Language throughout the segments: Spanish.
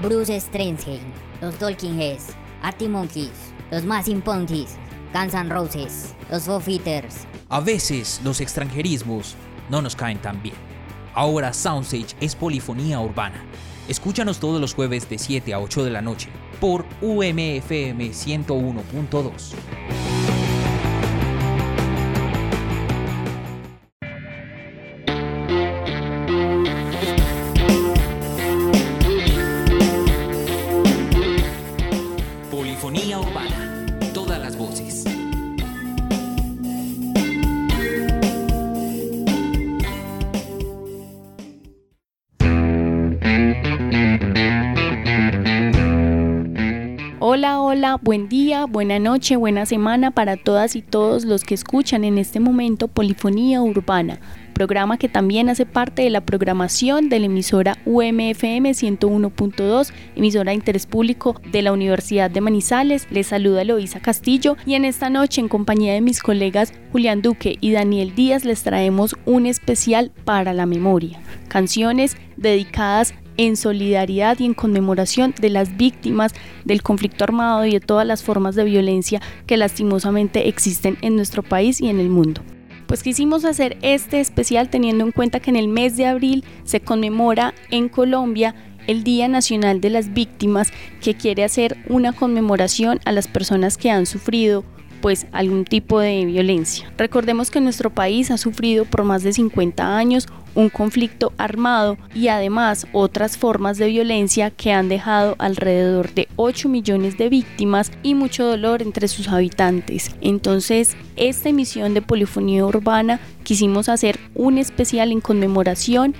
Bruce Springsteen, los Talking Heads, Artie Monkeys, los Massive Roses, los Foo Fighters. A veces los extranjerismos no nos caen tan bien. Ahora Soundstage es polifonía urbana. Escúchanos todos los jueves de 7 a 8 de la noche por UMFM 101.2. Buen día, buena noche, buena semana para todas y todos los que escuchan en este momento Polifonía Urbana, programa que también hace parte de la programación de la emisora UMFM 101.2, emisora de interés público de la Universidad de Manizales. Les saluda Loisa Castillo y en esta noche en compañía de mis colegas Julián Duque y Daniel Díaz les traemos un especial para la memoria, canciones dedicadas en solidaridad y en conmemoración de las víctimas del conflicto armado y de todas las formas de violencia que lastimosamente existen en nuestro país y en el mundo. Pues quisimos hacer este especial teniendo en cuenta que en el mes de abril se conmemora en Colombia el Día Nacional de las Víctimas que quiere hacer una conmemoración a las personas que han sufrido pues algún tipo de violencia. Recordemos que nuestro país ha sufrido por más de 50 años un conflicto armado y además otras formas de violencia que han dejado alrededor de 8 millones de víctimas y mucho dolor entre sus habitantes. Entonces, esta emisión de Polifonía Urbana quisimos hacer un especial en conmemoración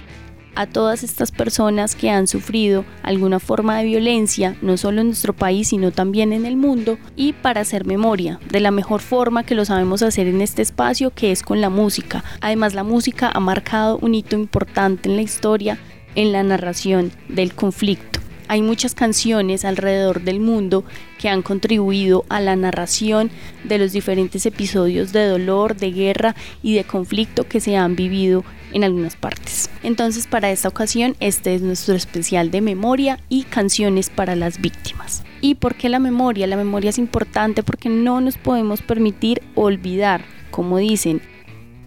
a todas estas personas que han sufrido alguna forma de violencia, no solo en nuestro país, sino también en el mundo, y para hacer memoria, de la mejor forma que lo sabemos hacer en este espacio, que es con la música. Además, la música ha marcado un hito importante en la historia, en la narración del conflicto. Hay muchas canciones alrededor del mundo que han contribuido a la narración de los diferentes episodios de dolor, de guerra y de conflicto que se han vivido en algunas partes. Entonces para esta ocasión este es nuestro especial de memoria y canciones para las víctimas. ¿Y por qué la memoria? La memoria es importante porque no nos podemos permitir olvidar, como dicen,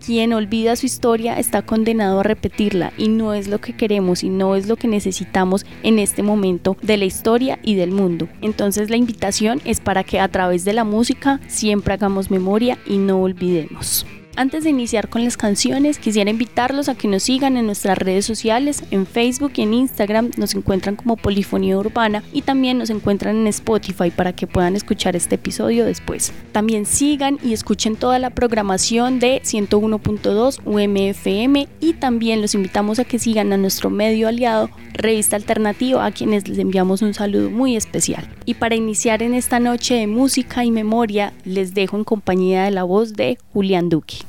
quien olvida su historia está condenado a repetirla y no es lo que queremos y no es lo que necesitamos en este momento de la historia y del mundo. Entonces la invitación es para que a través de la música siempre hagamos memoria y no olvidemos. Antes de iniciar con las canciones, quisiera invitarlos a que nos sigan en nuestras redes sociales, en Facebook y en Instagram nos encuentran como Polifonía Urbana y también nos encuentran en Spotify para que puedan escuchar este episodio después. También sigan y escuchen toda la programación de 101.2 UMFM y también los invitamos a que sigan a nuestro medio aliado Revista Alternativa a quienes les enviamos un saludo muy especial. Y para iniciar en esta noche de música y memoria, les dejo en compañía de la voz de Julián Duque.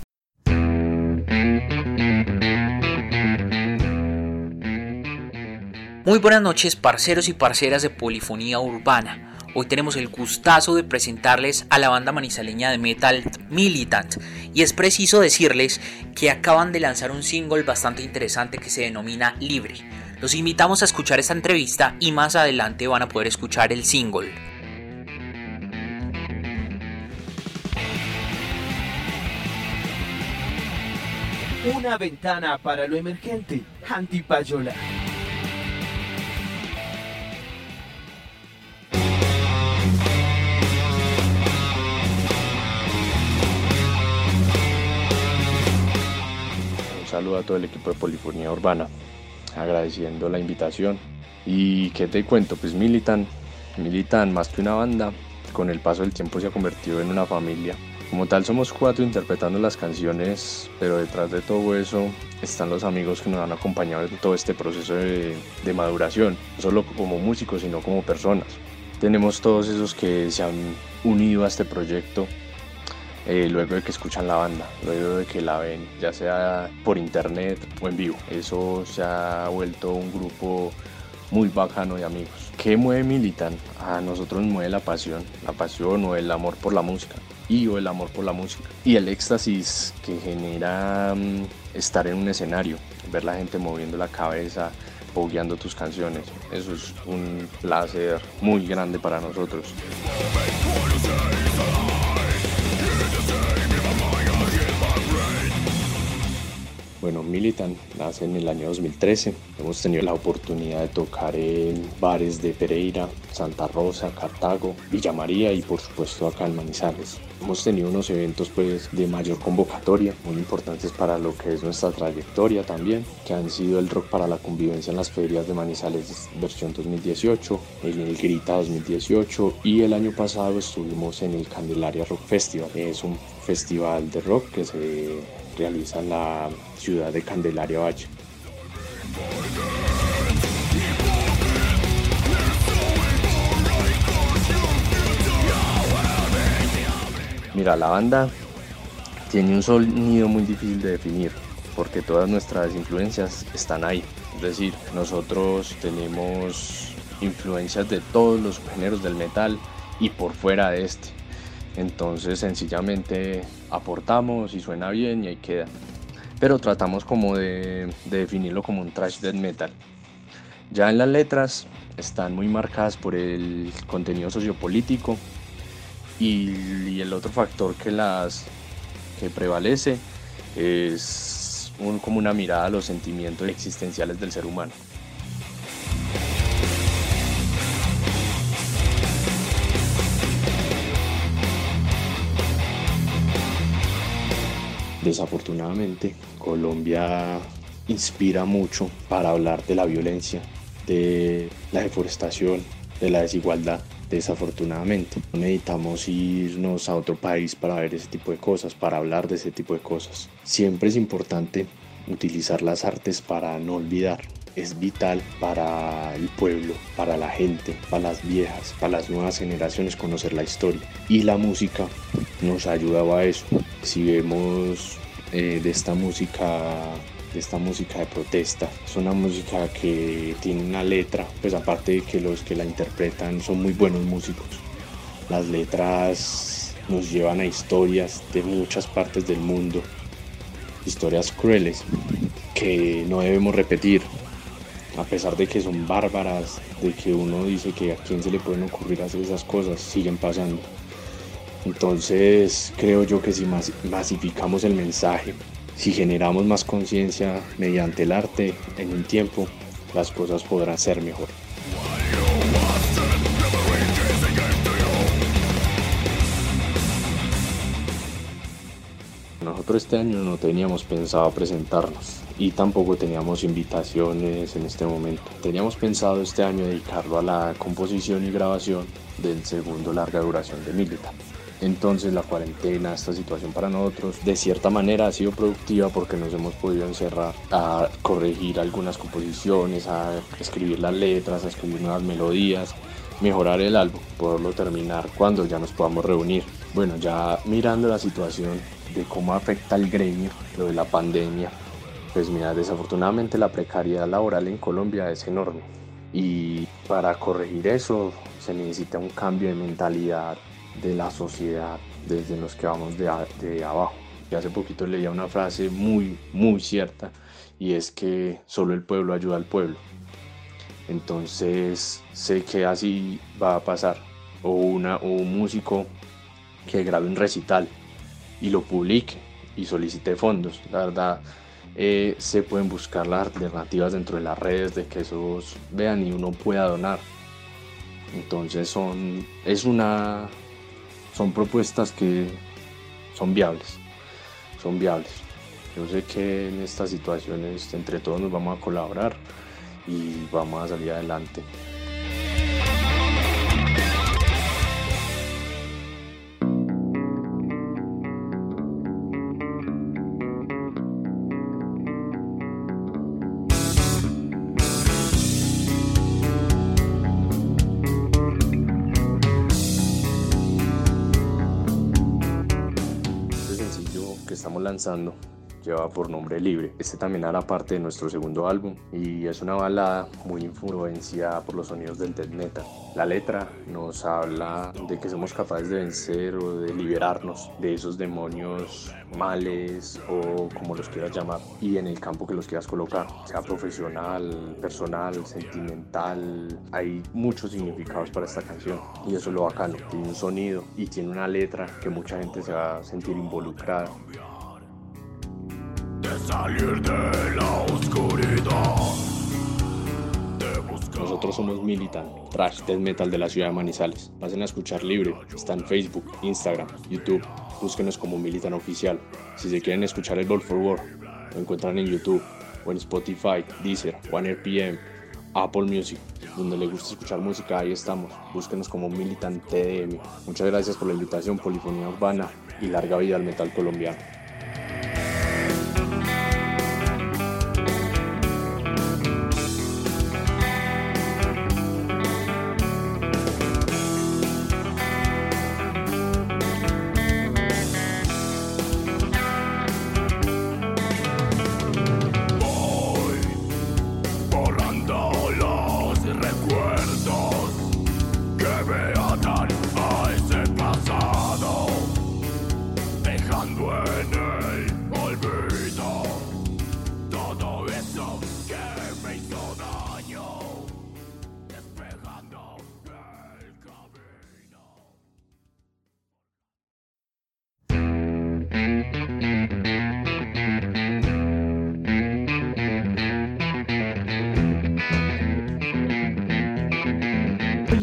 Muy buenas noches, parceros y parceras de Polifonía Urbana. Hoy tenemos el gustazo de presentarles a la banda manizaleña de metal Militant y es preciso decirles que acaban de lanzar un single bastante interesante que se denomina Libre. Los invitamos a escuchar esta entrevista y más adelante van a poder escuchar el single. Una ventana para lo emergente. Antipayola. Saludo a todo el equipo de Polifonía Urbana, agradeciendo la invitación. Y qué te cuento, pues Militan, Militan más que una banda, con el paso del tiempo se ha convertido en una familia. Como tal somos cuatro interpretando las canciones, pero detrás de todo eso están los amigos que nos han acompañado en todo este proceso de, de maduración, no solo como músicos, sino como personas. Tenemos todos esos que se han unido a este proyecto eh, luego de que escuchan la banda, luego de que la ven, ya sea por internet o en vivo. Eso se ha vuelto un grupo muy bacano de amigos. ¿Qué mueve Militan? A nosotros nos mueve la pasión, la pasión o el amor por la música y o el amor por la música y el éxtasis que genera mm, estar en un escenario, ver la gente moviendo la cabeza, pogueando tus canciones. Eso es un placer muy grande para nosotros. Bueno, Militan nace en el año 2013. Hemos tenido la oportunidad de tocar en bares de Pereira, Santa Rosa, Cartago, Villa María y por supuesto acá en Manizales. Hemos tenido unos eventos pues de mayor convocatoria, muy importantes para lo que es nuestra trayectoria también, que han sido el Rock para la Convivencia en las ferias de Manizales versión 2018, el Grita 2018 y el año pasado estuvimos en el Candelaria Rock Festival. Es un festival de rock que se realiza en la ciudad de Candelaria Valle. Mira, la banda tiene un sonido muy difícil de definir porque todas nuestras influencias están ahí. Es decir, nosotros tenemos influencias de todos los géneros del metal y por fuera de este. Entonces sencillamente aportamos y suena bien y ahí queda. Pero tratamos como de, definirlo como un trash death metal. Ya en las letras están muy marcadas por el contenido sociopolítico y, el otro factor que las que prevalece es como una mirada a los sentimientos existenciales del ser humano. Desafortunadamente, Colombia inspira mucho para hablar de la violencia, de la deforestación, de la desigualdad. Desafortunadamente, no necesitamos irnos a otro país para ver ese tipo de cosas, para hablar de ese tipo de cosas. Siempre es importante utilizar las artes para no olvidar. Es vital para el pueblo, para la gente, para las viejas, para las nuevas generaciones conocer la historia. Y la música nos ayudaba a eso. Si vemos eh, de esta música de esta música de protesta. Es una música que tiene una letra, pues aparte de que los que la interpretan son muy buenos músicos. Las letras nos llevan a historias de muchas partes del mundo, historias crueles que no debemos repetir, a pesar de que son bárbaras, de que uno dice que a quién se le pueden ocurrir hacer esas cosas, siguen pasando. Entonces creo yo que si masificamos el mensaje, si generamos más conciencia mediante el arte en un tiempo, las cosas podrán ser mejor. Nosotros este año no teníamos pensado presentarnos y tampoco teníamos invitaciones en este momento. Teníamos pensado este año dedicarlo a la composición y grabación del segundo larga duración de Militar. Entonces la cuarentena, esta situación para nosotros, de cierta manera ha sido productiva porque nos hemos podido encerrar a corregir algunas composiciones, a escribir las letras, a escribir nuevas melodías, mejorar el álbum, poderlo terminar cuando ya nos podamos reunir. Bueno, ya mirando la situación de cómo afecta el gremio, lo de la pandemia, pues mira, desafortunadamente la precariedad laboral en Colombia es enorme y para corregir eso se necesita un cambio de mentalidad de la sociedad desde los que vamos de, de abajo. Y hace poquito leía una frase muy, muy cierta y es que solo el pueblo ayuda al pueblo. Entonces sé que así va a pasar. O, una, un músico que grabe un recital y lo publique y solicite fondos. La verdad, eh, se pueden buscar las alternativas dentro de las redes de que esos vean y uno pueda donar. Entonces son, es una son propuestas que son viables, son viables. Yo sé que en estas situaciones entre todos nos vamos a colaborar y vamos a salir adelante. Lanzando lleva por nombre Libre. Este también hará parte de nuestro segundo álbum y es una balada muy influenciada por los sonidos del death metal. La letra nos habla de que somos capaces de vencer o de liberarnos de esos demonios males o como los quieras llamar y en el campo que los quieras colocar, sea profesional, personal, sentimental, hay muchos significados para esta canción y eso es lo bacano, tiene un sonido y tiene una letra que mucha gente se va a sentir involucrada. Salir de la oscuridad. Nosotros somos Militant, trash metal de la ciudad de Manizales. Pasen a escuchar libre, está en Facebook, Instagram, YouTube. Búsquenos como Militant Oficial. Si se quieren escuchar el Ball for War, lo encuentran en YouTube o en Spotify, Deezer, One RPM, Apple Music. Donde les gusta escuchar música, ahí estamos. Búsquenos como Militant TDM. Muchas gracias por la invitación, Polifonía Urbana y larga vida al metal colombiano.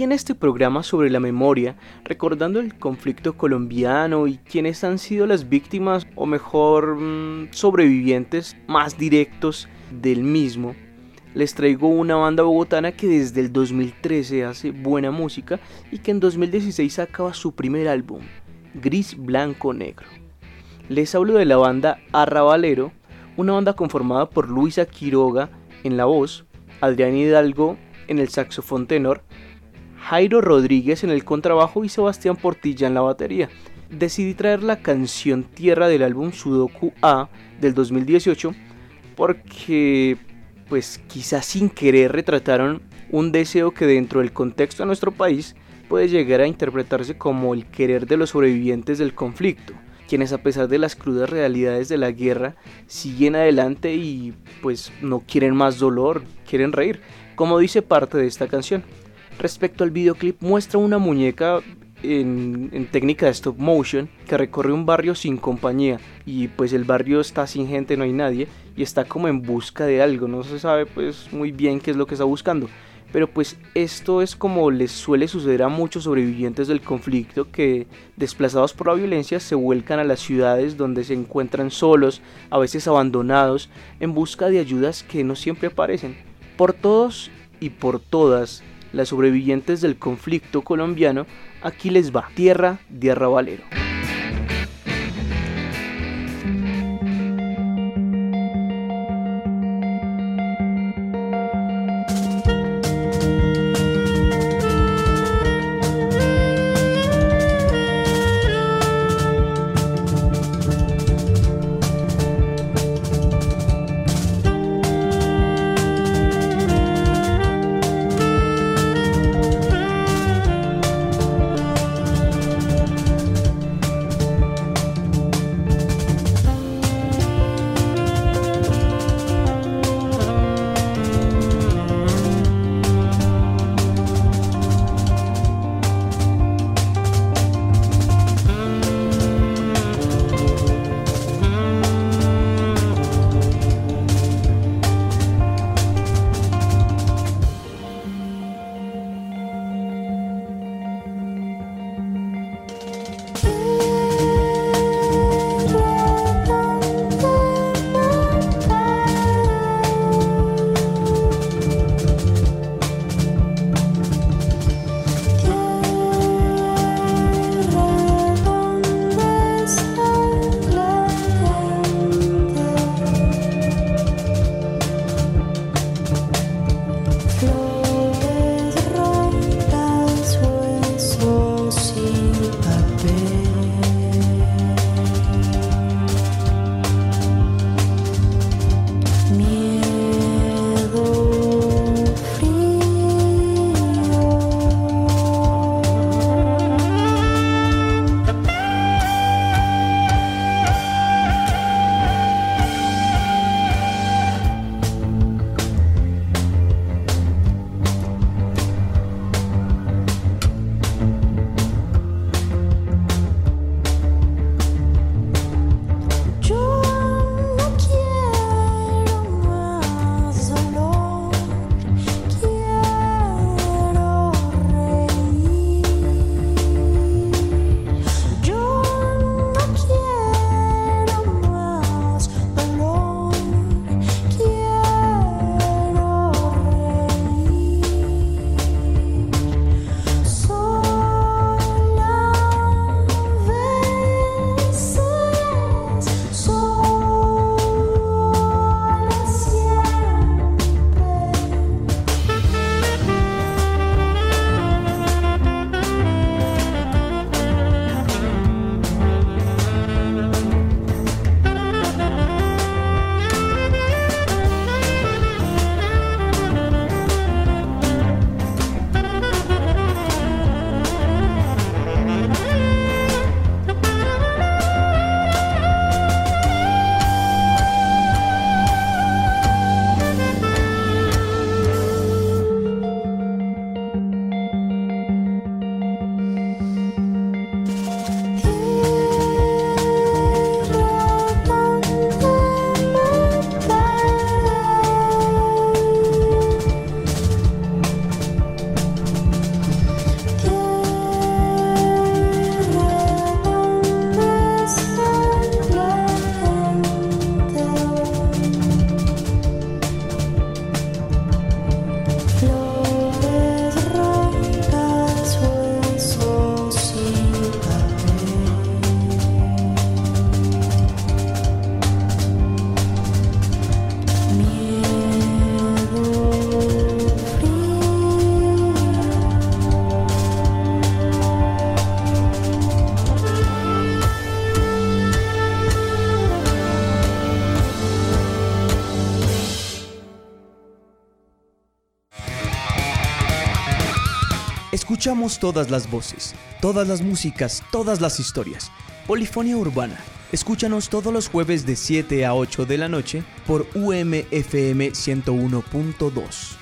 En este programa sobre la memoria, recordando el conflicto colombiano y quiénes han sido las víctimas o mejor mm, sobrevivientes más directos del mismo, les traigo una banda bogotana que desde el 2013 hace buena música y que en 2016 sacaba su primer álbum, Gris Blanco Negro. Les hablo de la banda Arrabalero, una banda conformada por Luisa Quiroga en la voz, Adrián Hidalgo en el saxofón tenor, Jairo Rodríguez en el contrabajo y Sebastián Portilla en la batería. Decidí traer la canción Tierra del álbum Sudoku A del 2018 porque pues quizás sin querer retrataron un deseo que dentro del contexto de nuestro país puede llegar a interpretarse como el querer de los sobrevivientes del conflicto, quienes a pesar de las crudas realidades de la guerra siguen adelante y pues no quieren más dolor, quieren reír, como dice parte de esta canción. Respecto al videoclip muestra una muñeca en, técnica de stop motion que recorre un barrio sin compañía y pues el barrio está sin gente, no hay nadie y está como en busca de algo, no se sabe pues muy bien qué es lo que está buscando. Pero pues esto es como les suele suceder a muchos sobrevivientes del conflicto que desplazados por la violencia se vuelcan a las ciudades donde se encuentran solos, a veces abandonados, en busca de ayudas que no siempre aparecen. Por todos y por todas las sobrevivientes del conflicto colombiano, aquí les va Tierra de Arrabalero. Escuchamos todas las voces, todas las músicas, todas las historias. Polifonía Urbana. Escúchanos todos los jueves de 7 a 8 de la noche por UMFM 101.2.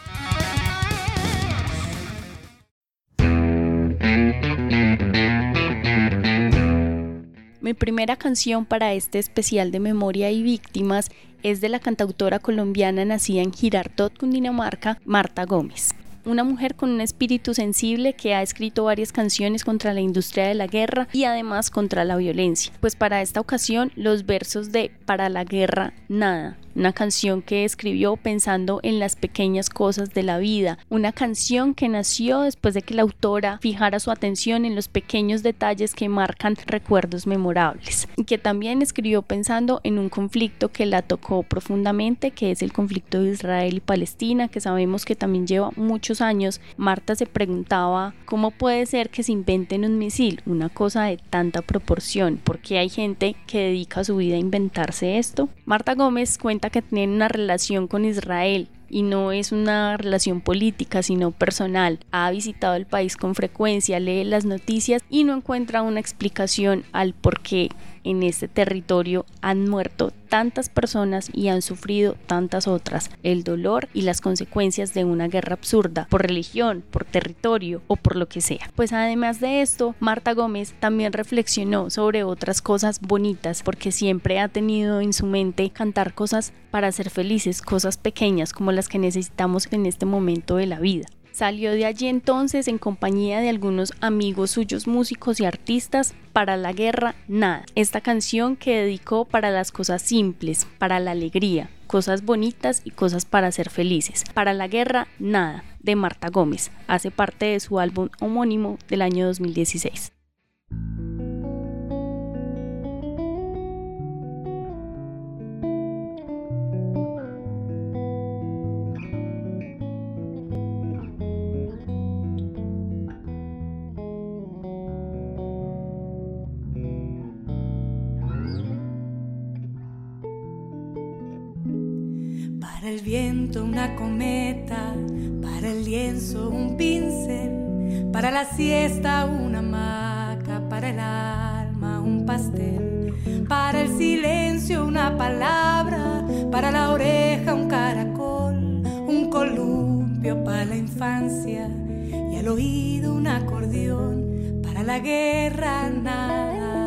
Mi primera canción para este especial de memoria y víctimas es de la cantautora colombiana nacida en Girardot, Cundinamarca, Marta Gómez una mujer con un espíritu sensible que ha escrito varias canciones contra la industria de la guerra y además contra la violencia. Pues para esta ocasión los versos de Para la guerra nada una canción que escribió pensando en las pequeñas cosas de la vida, una canción que nació después de que la autora fijara su atención en los pequeños detalles que marcan recuerdos memorables, y que también escribió pensando en un conflicto que la tocó profundamente, que es el conflicto de Israel y Palestina, que sabemos que también lleva muchos años. Marta se preguntaba cómo puede ser que se inventen un misil, una cosa de tanta proporción, porque hay gente que dedica su vida a inventarse esto. Marta Gómez cuenta que tiene una relación con Israel y no es una relación política, sino personal. Ha visitado el país con frecuencia, lee las noticias y no encuentra una explicación al por qué en este territorio han muerto tantas personas y han sufrido tantas otras. El dolor y las consecuencias de una guerra absurda por religión, por territorio o por lo que sea. Pues además de esto, Marta Gómez también reflexionó sobre otras cosas bonitas porque siempre ha tenido en su mente cantar cosas para ser felices, cosas pequeñas como las que necesitamos en este momento de la vida. Salió de allí entonces en compañía de algunos amigos suyos músicos y artistas para la guerra Nada. Esta canción que dedicó para las cosas simples, para la alegría, cosas bonitas y cosas para ser felices. Para la guerra Nada de Marta Gómez. Hace parte de su álbum homónimo del año 2016. El viento una cometa, para el lienzo un pincel, para la siesta una hamaca, para el alma un pastel, para el silencio una palabra, para la oreja un caracol, un columpio para la infancia y al oído un acordeón, para la guerra nada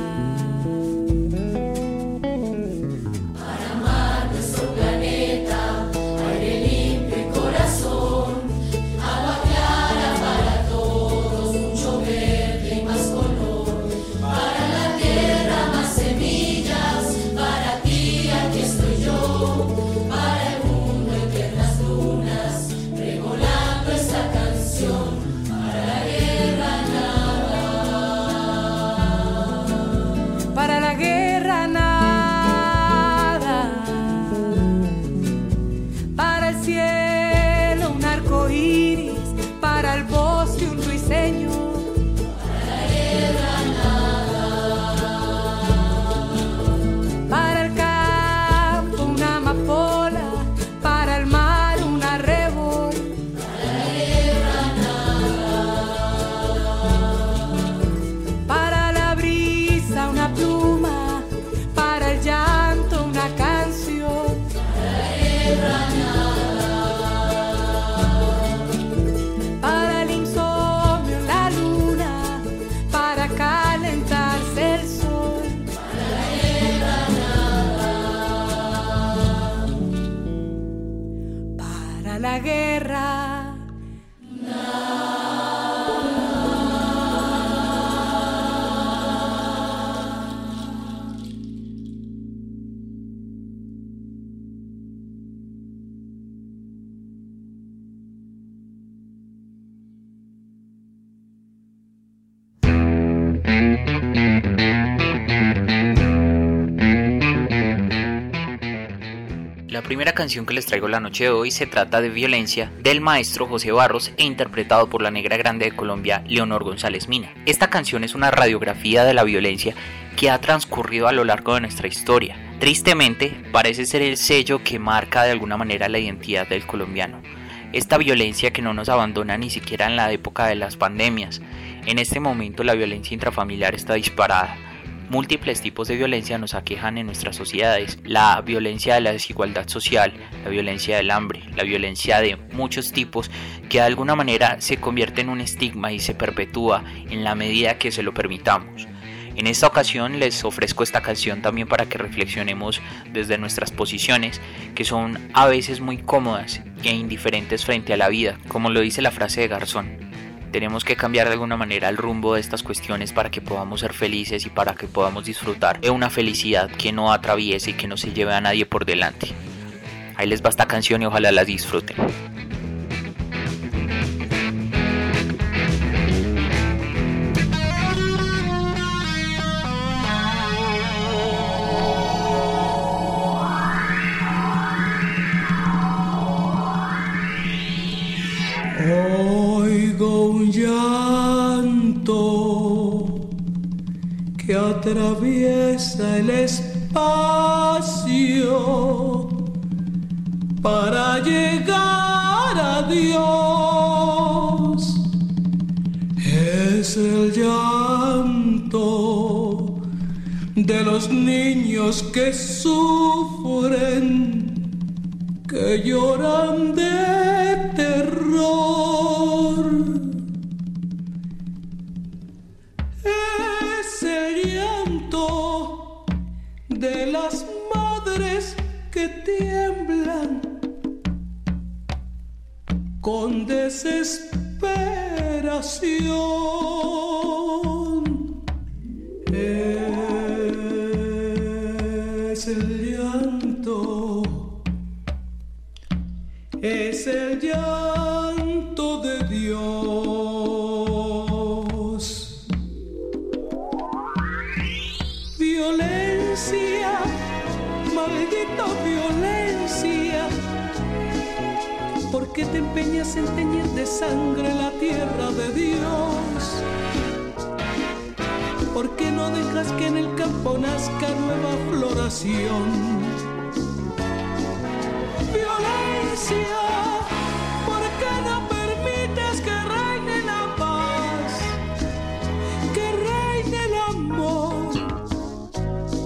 La primera canción que les traigo la noche de hoy se trata de Violencia del maestro José Barros e interpretado por la negra grande de Colombia, Leonor González Mina. Esta canción es una radiografía de la violencia que ha transcurrido a lo largo de nuestra historia. Tristemente, parece ser el sello que marca de alguna manera la identidad del colombiano. Esta violencia que no nos abandona ni siquiera en la época de las pandemias. En este momento la violencia intrafamiliar está disparada Múltiples tipos de violencia nos aquejan en nuestras sociedades. La violencia de la desigualdad social, la violencia del hambre, la violencia de muchos tipos que de alguna manera se convierte en un estigma y se perpetúa en la medida que se lo permitamos. En esta ocasión les ofrezco esta canción también para que reflexionemos desde nuestras posiciones, que son a veces muy cómodas e indiferentes frente a la vida, como lo dice la frase de Garzón. Tenemos que cambiar de alguna manera el rumbo de estas cuestiones para que podamos ser felices y para que podamos disfrutar de una felicidad que no atraviese y que no se lleve a nadie por delante. Ahí les va esta canción y ojalá la disfruten. Atraviesa el espacio para llegar a Dios. Es el llanto de los niños que sufren, que lloran de con desesperación. Es el llanto, es el llanto te empeñas en teñir de sangre la tierra de Dios? ¿Por qué no dejas que en el campo nazca nueva floración? Violencia, ¿por qué no permites que reine la paz? Que reine el amor,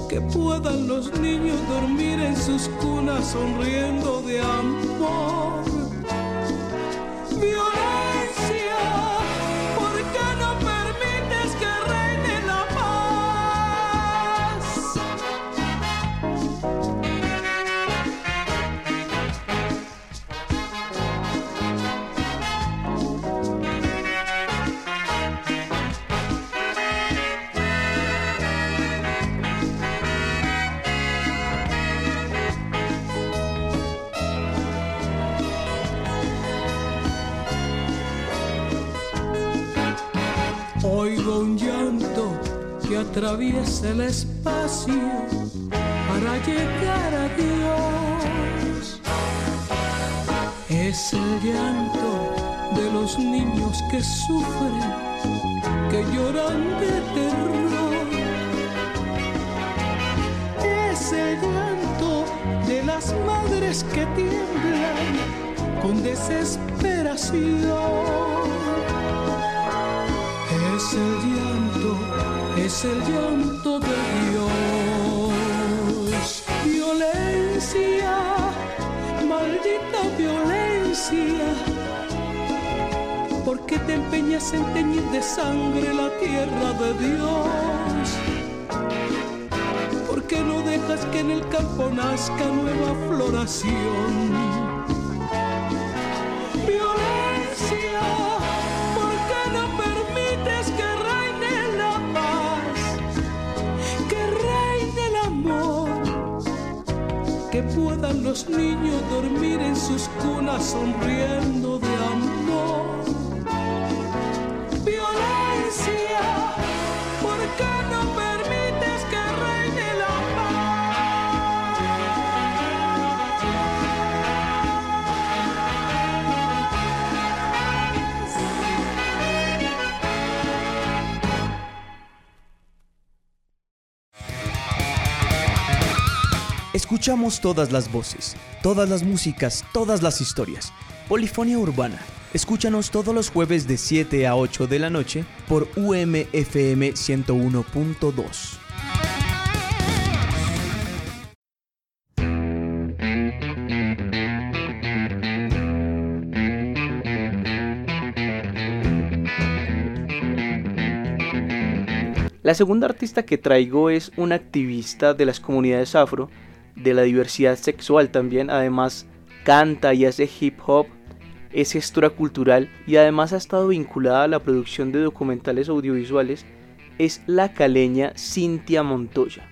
que puedan los niños dormir en sus cunas sonriendo de amor. Atraviesa el espacio para llegar a Dios. Es el llanto de los niños que sufren, que lloran de terror. Es el llanto de las madres que tiemblan con desesperación. Es el llanto, es el llanto de Dios. Violencia, maldita violencia. ¿Por qué te empeñas en teñir de sangre la tierra de Dios? ¿Por qué no dejas que en el campo nazca nueva floración? Puedan los niños dormir en sus cunas sonriendo Escuchamos todas las voces, todas las músicas, todas las historias. Polifonía Urbana. Escúchanos todos los jueves de 7 a 8 de la noche por UMFM 101.2. La segunda artista que traigo es una activista de las comunidades afro, de la diversidad sexual también, además canta y hace hip hop, es gestora cultural y además ha estado vinculada a la producción de documentales audiovisuales, es la caleña Cintia Montoya.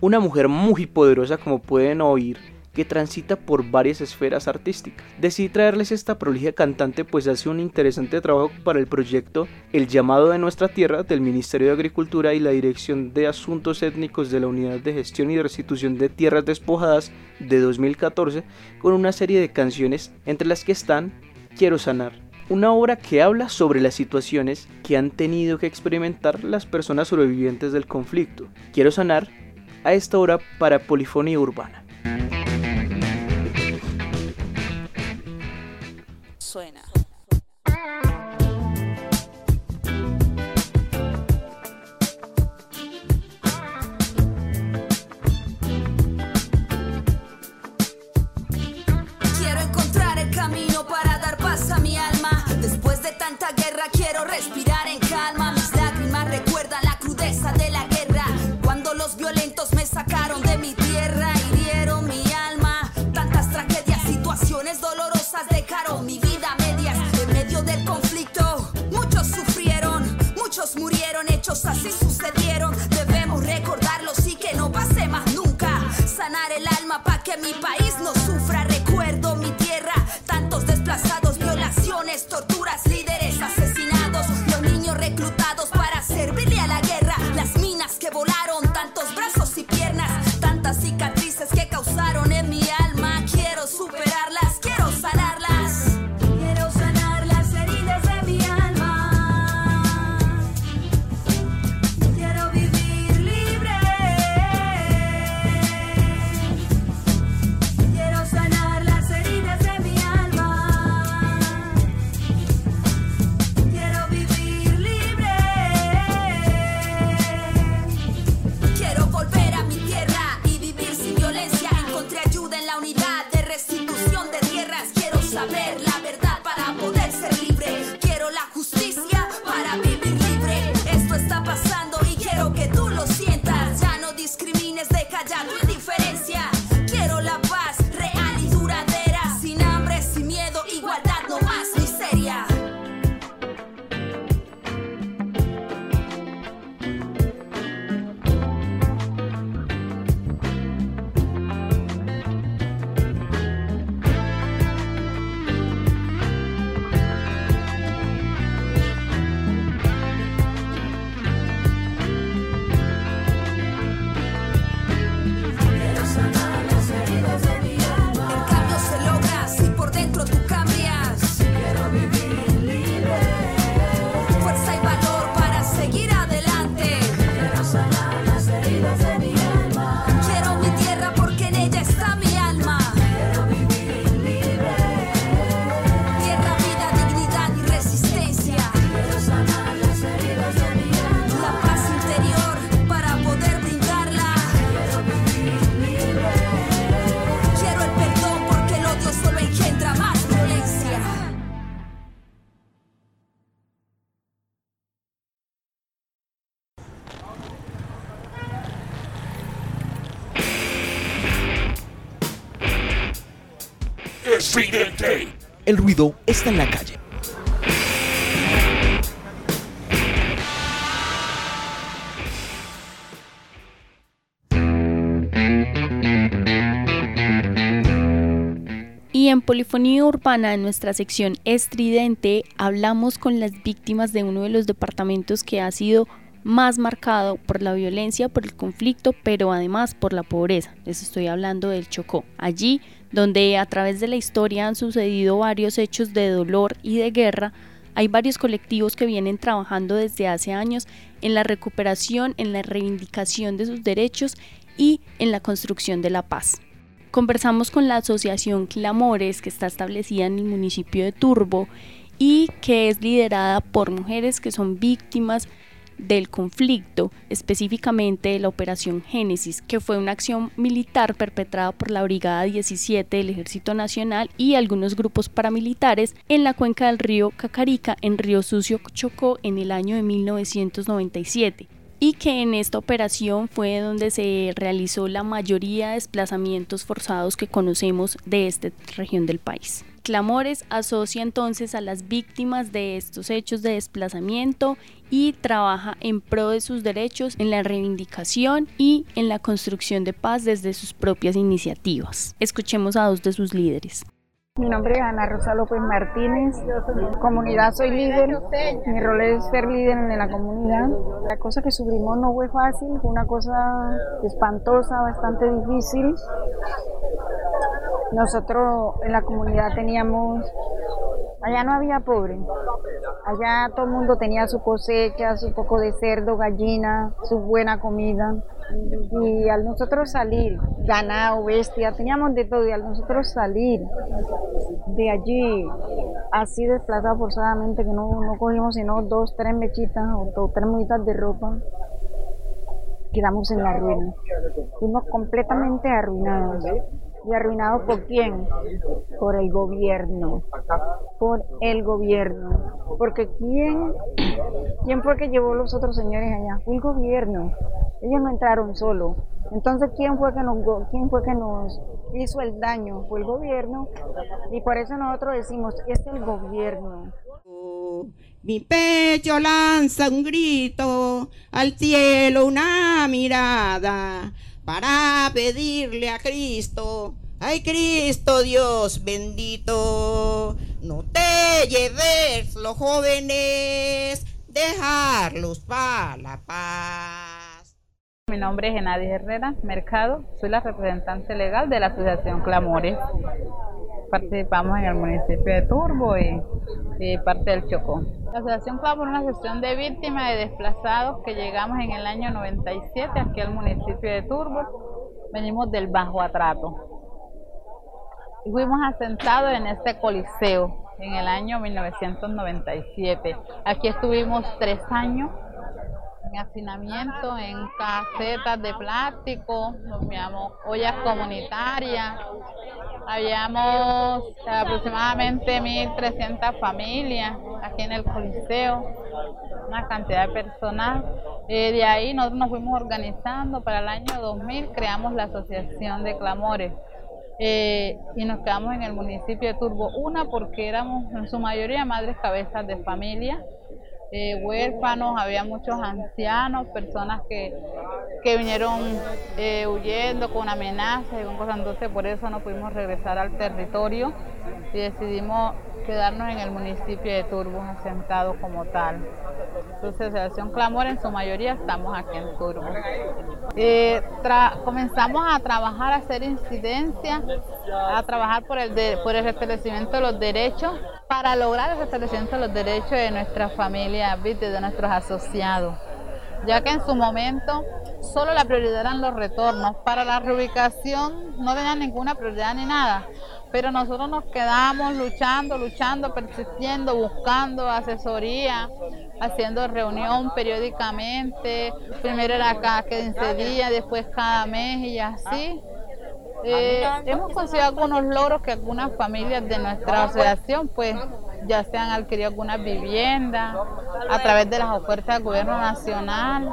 Una mujer muy poderosa como pueden oír, que transita por varias esferas artísticas. Decidí traerles esta prolija cantante pues hace un interesante trabajo para el proyecto El llamado de nuestra tierra del Ministerio de Agricultura y la Dirección de Asuntos Étnicos de la Unidad de Gestión y Restitución de Tierras Despojadas de 2014 con una serie de canciones entre las que están Quiero sanar, una obra que habla sobre las situaciones que han tenido que experimentar las personas sobrevivientes del conflicto. Quiero sanar a esta hora para Polifonía Urbana. Quiero encontrar el camino para dar paz a mi alma. Después de tanta guerra quiero respirar está en la calle. Y en Polifonía Urbana, en nuestra sección Estridente, hablamos con las víctimas de uno de los departamentos que ha sido más marcado por la violencia, por el conflicto, pero además por la pobreza. Les estoy hablando del Chocó. Allí, donde a través de la historia han sucedido varios hechos de dolor y de guerra, hay varios colectivos que vienen trabajando desde hace años en la recuperación, en la reivindicación de sus derechos y en la construcción de la paz. Conversamos con la asociación Clamores, que está establecida en el municipio de Turbo y que es liderada por mujeres que son víctimas del conflicto, específicamente la Operación Génesis, que fue una acción militar perpetrada por la Brigada 17 del Ejército Nacional y algunos grupos paramilitares en la cuenca del río Cacarica, en Río Sucio Chocó, en el año de 1997 y que en esta operación fue donde se realizó la mayoría de desplazamientos forzados que conocemos de esta región del país. Clamores asocia entonces a las víctimas de estos hechos de desplazamiento y trabaja en pro de sus derechos, en la reivindicación y en la construcción de paz desde sus propias iniciativas. Escuchemos a dos de sus líderes. Mi nombre es Ana Rosa López Martínez. Comunidad soy líder. Mi rol es ser líder en la comunidad. La cosa que sufrimos no fue fácil, fue una cosa espantosa, bastante difícil. Nosotros en la comunidad teníamos, allá no había pobre, allá todo el mundo tenía su cosecha, su poco de cerdo, gallina, su buena comida. Y al nosotros salir, ganado, bestia, teníamos de todo, y al nosotros salir de allí, así desplazados forzadamente, que no, no cogimos sino dos, tres mechitas o tres muditas de ropa, quedamos en la ruina. Fuimos completamente arruinados. ¿Y arruinado por quién? Por el gobierno. Por el gobierno. Porque ¿quién, quién fue que llevó los otros señores allá? Fue el gobierno. Ellos no entraron solo. Entonces, ¿quién fue que nos, quién fue que nos hizo el daño? Fue el gobierno. Y por eso nosotros decimos, es el gobierno. Mi pecho lanza un grito, al cielo una mirada para pedirle a Cristo, ay Cristo Dios bendito, no te lleves los jóvenes, dejarlos para la paz. Mi nombre es Genadi Herrera Mercado, soy la representante legal de la Asociación Clamores. Participamos en el municipio de Turbo y, parte del Chocó. La Asociación Clamores es una asociación de víctimas de desplazados que llegamos en el año 97 aquí al municipio de Turbo. Venimos del Bajo Atrato. Y fuimos asentados en este coliseo en el año 1997. Aquí estuvimos tres años en hacinamiento, en casetas de plástico, nos ollas comunitarias, habíamos aproximadamente 1.300 familias aquí en el Coliseo, una cantidad de personal. Eh, de ahí nosotros nos fuimos organizando, para el año 2000 creamos la Asociación de Clamores. Eh, y nos quedamos en el municipio de Turbo. Una porque éramos en su mayoría madres cabezas de familia, eh, huérfanos, había muchos ancianos, personas que, que vinieron eh, huyendo con amenazas y con cosas, entonces por eso no pudimos regresar al territorio y decidimos quedarnos en el municipio de Turbo asentados como tal. Entonces, Asociación Clamor en su mayoría estamos aquí en Turbo. Eh, comenzamos a trabajar, a hacer incidencia, a trabajar por el, por el restablecimiento de los derechos, para lograr el restablecimiento de los derechos de nuestras familias, de nuestros asociados ya que en su momento solo la prioridad eran los retornos. Para la reubicación no tenía ninguna prioridad ni nada pero nosotros nos quedamos luchando, luchando, persistiendo, buscando asesoría, haciendo reunión periódicamente, primero era cada 15 días, después cada mes y así. Eh, hemos conseguido algunos logros que algunas familias de nuestra asociación pues ya se han adquirido algunas viviendas a través de las ofertas del gobierno nacional,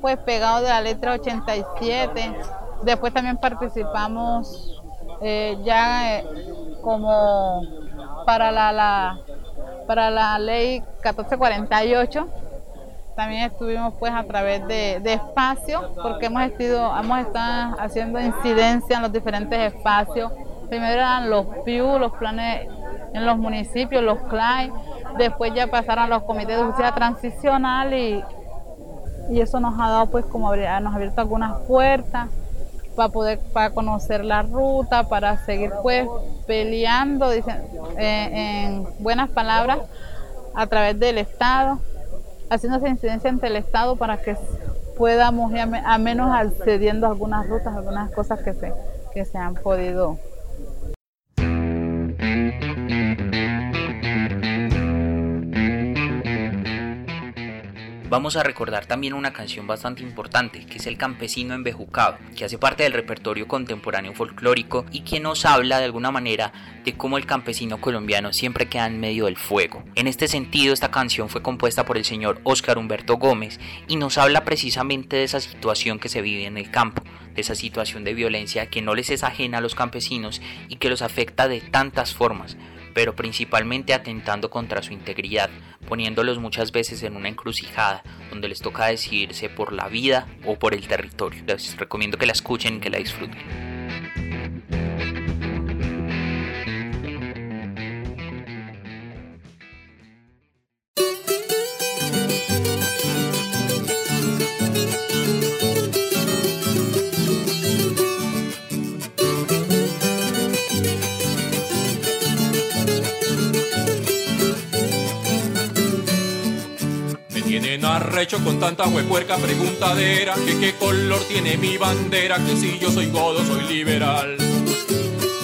pues pegado de la letra 87. Después también participamos eh, ya eh, como para la, para la ley 1448 también estuvimos pues a través de, de espacios porque hemos estado, hemos estado haciendo incidencia en los diferentes espacios. Primero eran los PIU, los planes en los municipios, los CLAI, después ya pasaron los comités de justicia transicional y, y eso nos ha dado pues como nos ha abierto algunas puertas para poder para conocer la ruta, para seguir pues peleando dicen, eh, en buenas palabras a través del Estado, haciendo esa incidencia ante el Estado para que podamos ir a, menos accediendo a algunas rutas, algunas cosas que se, que se han podido vamos a recordar también una canción bastante importante, que es El campesino embejucado, que hace parte del repertorio contemporáneo folclórico y que nos habla de alguna manera de cómo el campesino colombiano siempre queda en medio del fuego. En este sentido, esta canción fue compuesta por el señor Óscar Humberto Gómez y nos habla precisamente de esa situación que se vive en el campo, de esa situación de violencia que no les es ajena a los campesinos y que los afecta de tantas formas pero principalmente atentando contra su integridad, poniéndolos muchas veces en una encrucijada donde les toca decidirse por la vida o por el territorio. Les recomiendo que la escuchen y que la disfruten. Arrecho con tanta huepuerca preguntadera que qué color tiene mi bandera, que si yo soy godo soy liberal.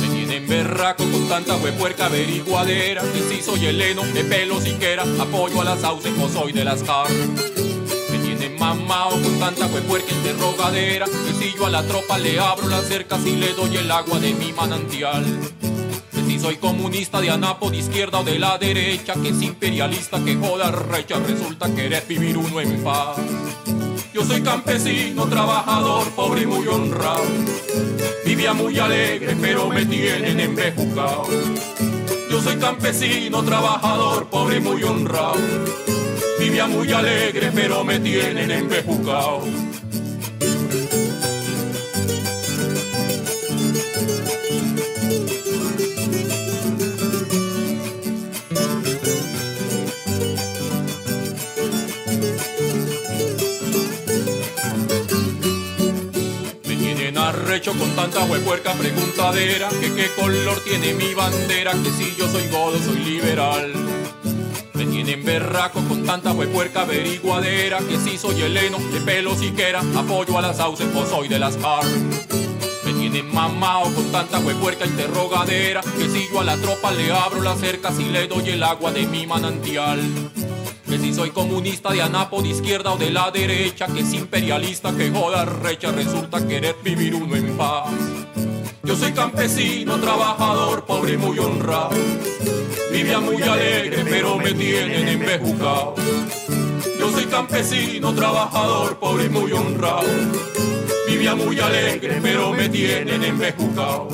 Me tienen berraco con tanta huepuerca averiguadera, que si soy heleno, de pelo siquiera, apoyo a las sauces o soy de las car. Me tienen mamao con tanta huepuerca interrogadera, que si yo a la tropa le abro las cercas y le doy el agua de mi manantial. Si soy comunista de anapo de izquierda o de la derecha, que es imperialista, que joda recha, resulta querer vivir uno en paz. Yo soy campesino, trabajador, pobre y muy honrado. Vivía muy alegre, pero me tienen embejucado. Yo soy campesino, trabajador, pobre y muy honrado. Vivía muy alegre, pero me tienen embejucado. Hecho con tanta huepuerca preguntadera que qué color tiene mi bandera, que si yo soy godo soy liberal. Me tienen berraco con tanta huepuerca averiguadera, que si soy heleno, de pelo siquiera, apoyo a las sauces o soy de las car. Me tienen mamao con tanta huepuerca interrogadera, que si yo a la tropa le abro las cercas y le doy el agua de mi manantial. Que si soy comunista de anapo de izquierda o de la derecha, que es imperialista, que joda recha, resulta querer vivir uno en paz. Yo soy campesino, trabajador, pobre y muy honrado. Vivía muy alegre, pero me tienen embejucado. Yo soy campesino, trabajador, pobre y muy honrado. Vivía muy alegre, pero me tienen embejucado.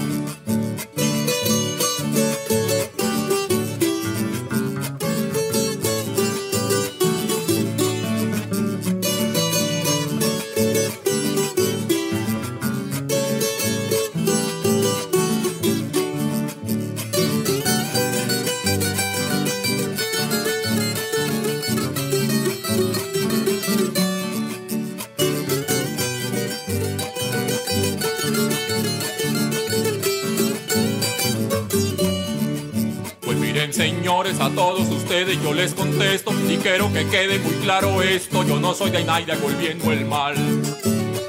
Yo les contesto y quiero que quede muy claro esto, yo no soy de Naida volviendo el mal.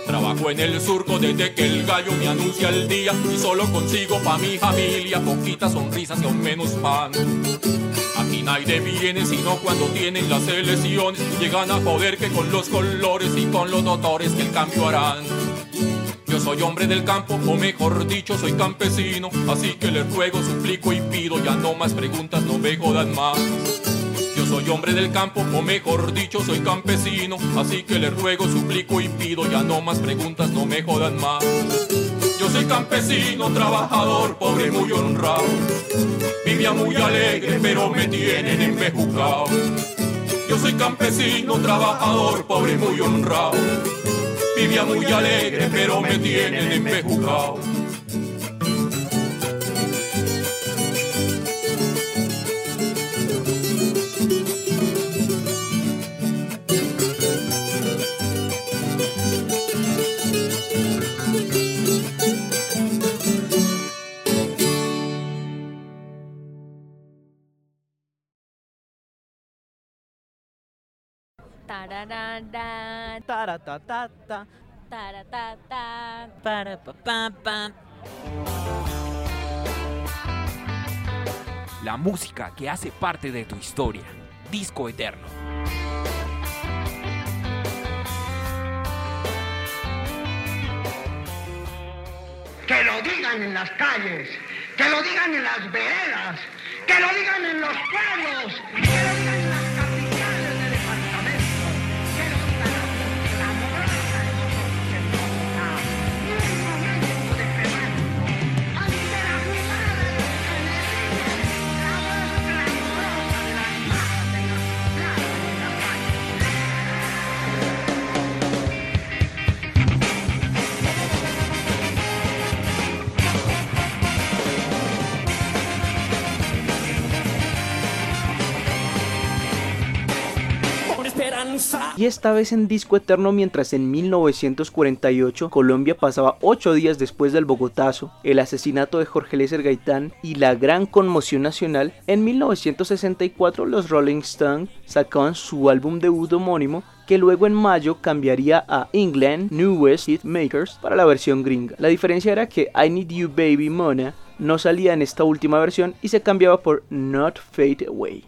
Trabajo en el surco desde que el gallo me anuncia el día y solo consigo pa' mi familia poquitas sonrisas y aún menos pan. Aquí nadie viene sino cuando tienen las elecciones, llegan a poder que con los colores y con los doctores que el cambio harán soy hombre del campo, o mejor dicho, soy campesino. Así que les ruego, suplico y pido, ya no más preguntas, no me jodan más. Yo soy hombre del campo, o mejor dicho, soy campesino. Así que les ruego, suplico y pido, ya no más preguntas, no me jodan más. Yo soy campesino, trabajador, pobre muy honrado. Vivía muy alegre, pero me tienen embejucado. Yo soy campesino, trabajador, pobre muy honrado vivía muy alegre, pero me tienen embejucado. Tararara, Taratatata. taratata. Para, pa, pa, pa. La música que hace parte de tu historia. Disco Eterno. Que lo digan en las calles, que lo digan en las veredas, que lo digan en los pueblos, que lo digan Y esta vez en disco eterno mientras en 1948 Colombia pasaba ocho días después del Bogotazo, el asesinato de Jorge Lécer Gaitán y la gran conmoción nacional, en 1964 los Rolling Stones sacaban su álbum debut homónimo que luego en mayo cambiaría a England Newest Hit Makers para la versión gringa. La diferencia era que I Need You Baby Mona no salía en esta última versión y se cambiaba por Not Fade Away.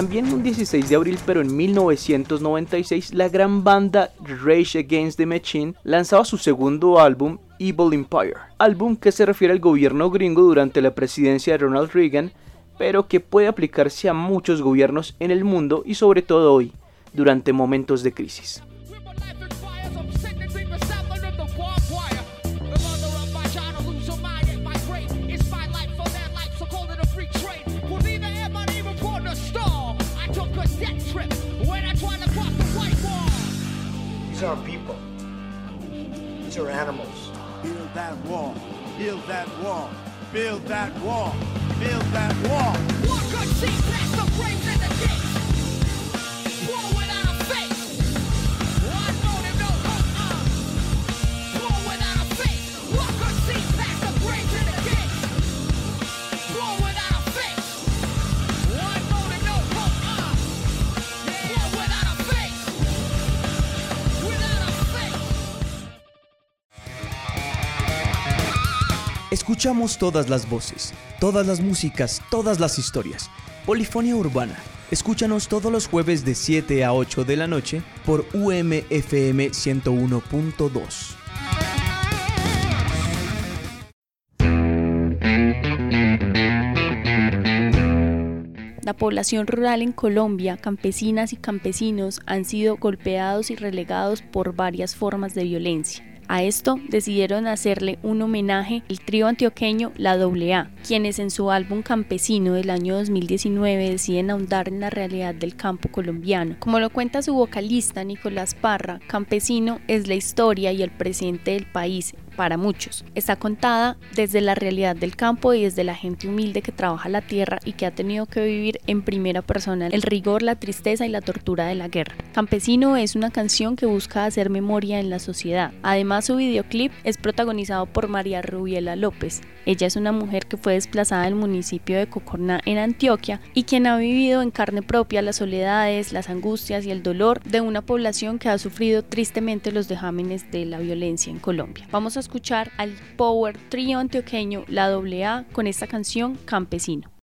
También un 16 de abril, pero en 1996, la gran banda Rage Against the Machine lanzaba su segundo álbum, Evil Empire, álbum que se refiere al gobierno gringo durante la presidencia de Ronald Reagan, pero que puede aplicarse a muchos gobiernos en el mundo y sobre todo hoy, durante momentos de crisis. These are people. These are animals. Build that wall. Build that wall. Build that wall. Build that wall. Walk a seat past the frames and the gates. Escuchamos todas las voces, todas las músicas, todas las historias. Polifonía Urbana. Escúchanos todos los jueves de 7 a 8 de la noche por UMFM 101.2. La población rural en Colombia, campesinas y campesinos, han sido golpeados y relegados por varias formas de violencia. A esto decidieron hacerle un homenaje el trío antioqueño La AA, quienes en su álbum Campesino del año 2019 deciden ahondar en la realidad del campo colombiano. Como lo cuenta su vocalista Nicolás Parra, Campesino es la historia y el presente del país para muchos. Está contada desde la realidad del campo y desde la gente humilde que trabaja la tierra y que ha tenido que vivir en primera persona el rigor, la tristeza y la tortura de la guerra. Campesino es una canción que busca hacer memoria en la sociedad. Además, su videoclip es protagonizado por María Rubiela López. Ella es una mujer que fue desplazada del municipio de Cocorná en Antioquia y quien ha vivido en carne propia las soledades, las angustias y el dolor de una población que ha sufrido tristemente los dejámenes de la violencia en Colombia. Vamos a escuchar al Power Trio antioqueño La AA con esta canción Campesino.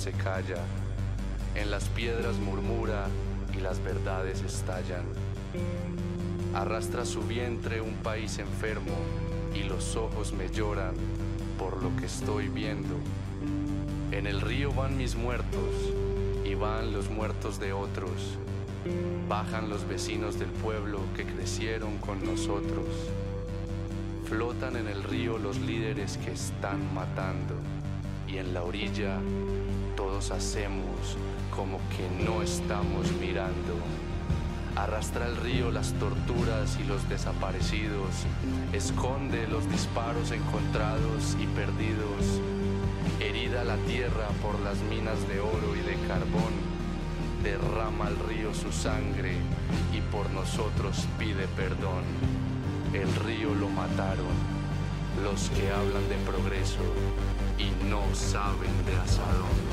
Se calla, en las piedras murmura y las verdades estallan. Arrastra su vientre un país enfermo y los ojos me lloran por lo que estoy viendo. En el río van mis muertos y van los muertos de otros. Bajan los vecinos del pueblo que crecieron con nosotros. Flotan en el río los líderes que están matando y en la orilla todos hacemos como que no estamos mirando. Arrastra el río las torturas y los desaparecidos, esconde los disparos encontrados y perdidos, herida la tierra por las minas de oro y de carbón, derrama al río su sangre y por nosotros pide perdón. El río lo mataron los que hablan de progreso y no saben de asadón.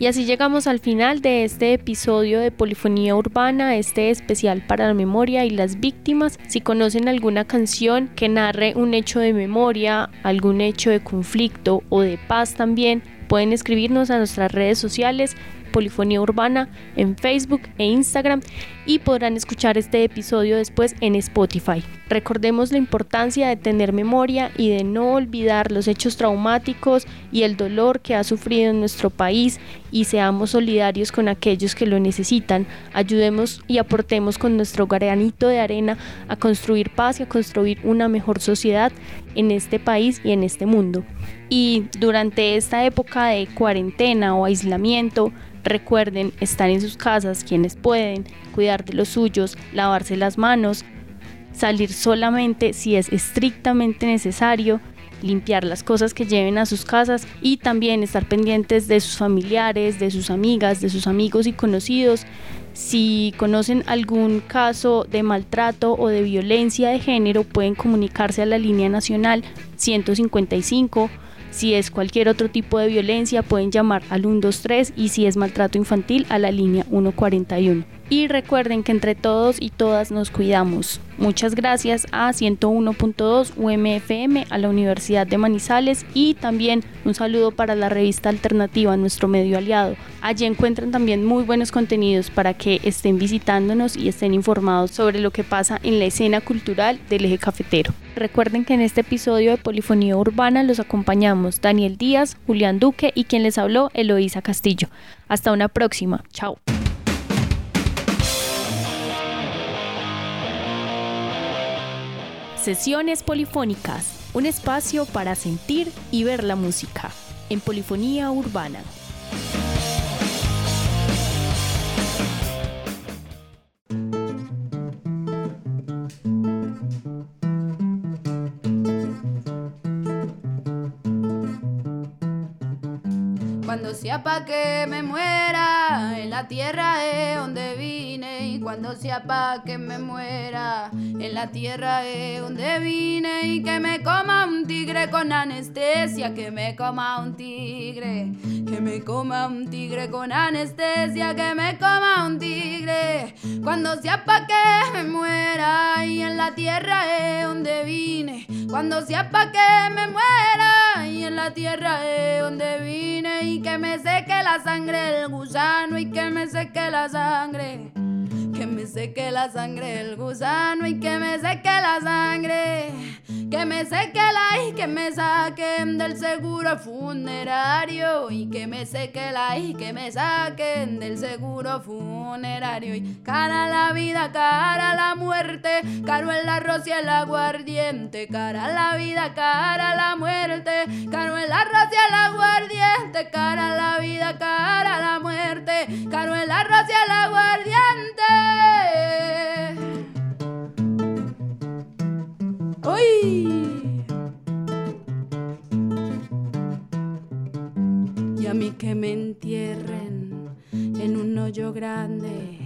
Y así llegamos al final de este episodio de Polifonía Urbana, este especial para la memoria y las víctimas. Si conocen alguna canción que narre un hecho de memoria, algún hecho de conflicto o de paz también, pueden escribirnos a nuestras redes sociales Polifonía Urbana en Facebook e Instagram y podrán escuchar este episodio después en Spotify. Recordemos la importancia de tener memoria y de no olvidar los hechos traumáticos y el dolor que ha sufrido en nuestro país y seamos solidarios con aquellos que lo necesitan. Ayudemos y aportemos con nuestro granito de arena a construir paz y a construir una mejor sociedad en este país y en este mundo. Y durante esta época de cuarentena o aislamiento, recuerden estar en sus casas quienes pueden, cuidar de los suyos, lavarse las manos, salir solamente si es estrictamente necesario, limpiar las cosas que lleven a sus casas y también estar pendientes de sus familiares, de sus amigas, de sus amigos y conocidos. Si conocen algún caso de maltrato o de violencia de género, pueden comunicarse a la línea nacional 155. Si es cualquier otro tipo de violencia, pueden llamar al 123 y si es maltrato infantil, a la línea 141. Y recuerden que entre todos y todas nos cuidamos. Muchas gracias a 101.2 UMFM, a la Universidad de Manizales y también un saludo para la revista alternativa, nuestro medio aliado. Allí encuentran también muy buenos contenidos para que estén visitándonos y estén informados sobre lo que pasa en la escena cultural del eje cafetero. Recuerden que en este episodio de Polifonía Urbana los acompañamos Daniel Díaz, Julián Duque y quien les habló, Eloísa Castillo. Hasta una próxima. Chao. Sesiones polifónicas, un espacio para sentir y ver la música en Polifonía Urbana. Cuando sea pa' que me muera, en la tierra es donde vine. Y cuando sea pa' que me muera, en la tierra es donde vine. Y que me coma un tigre con anestesia, que me coma un tigre. Que me coma un tigre con anestesia, que me coma un tigre. Cuando sea pa' que me muera, y en la tierra es donde vine. Cuando sea pa' que me muera, y en la tierra es donde vine. Y que me seque la sangre del gusano y que me seque la sangre. Que me seque la sangre el gusano y que me seque la sangre, que me seque la y que me saquen del seguro funerario y que me seque la y que me saquen del seguro funerario y cara a la vida, cara a la muerte, caro el arroz y el aguardiente, cara a la vida, cara a la muerte, caro el arroz y el aguardiente, cara a la vida, cara a la muerte, caro el arroz y el aguardiente. ¡Uy! Y a mí que me entierren en un hoyo grande,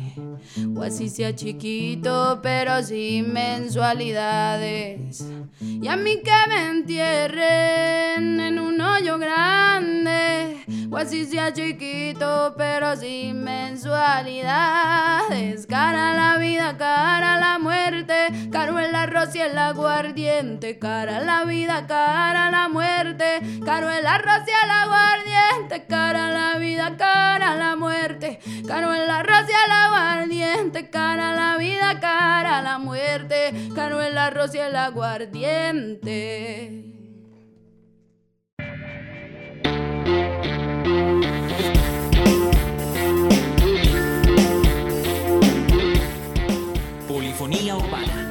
o así sea chiquito, pero sin mensualidades. Y a mí que me entierren en un hoyo grande, o así sea chiquito, pero sin mensualidades. Cara a la vida, cara a la muerte, caro el arroz y el aguardiente. Cara a la vida, cara a la muerte, caro el arroz y el aguardiente. Cara a la vida, cara a la muerte, caro el arroz y el aguardiente. Cara a la vida, cara a la muerte, caro el arroz y el aguardiente. Polifonía urbana.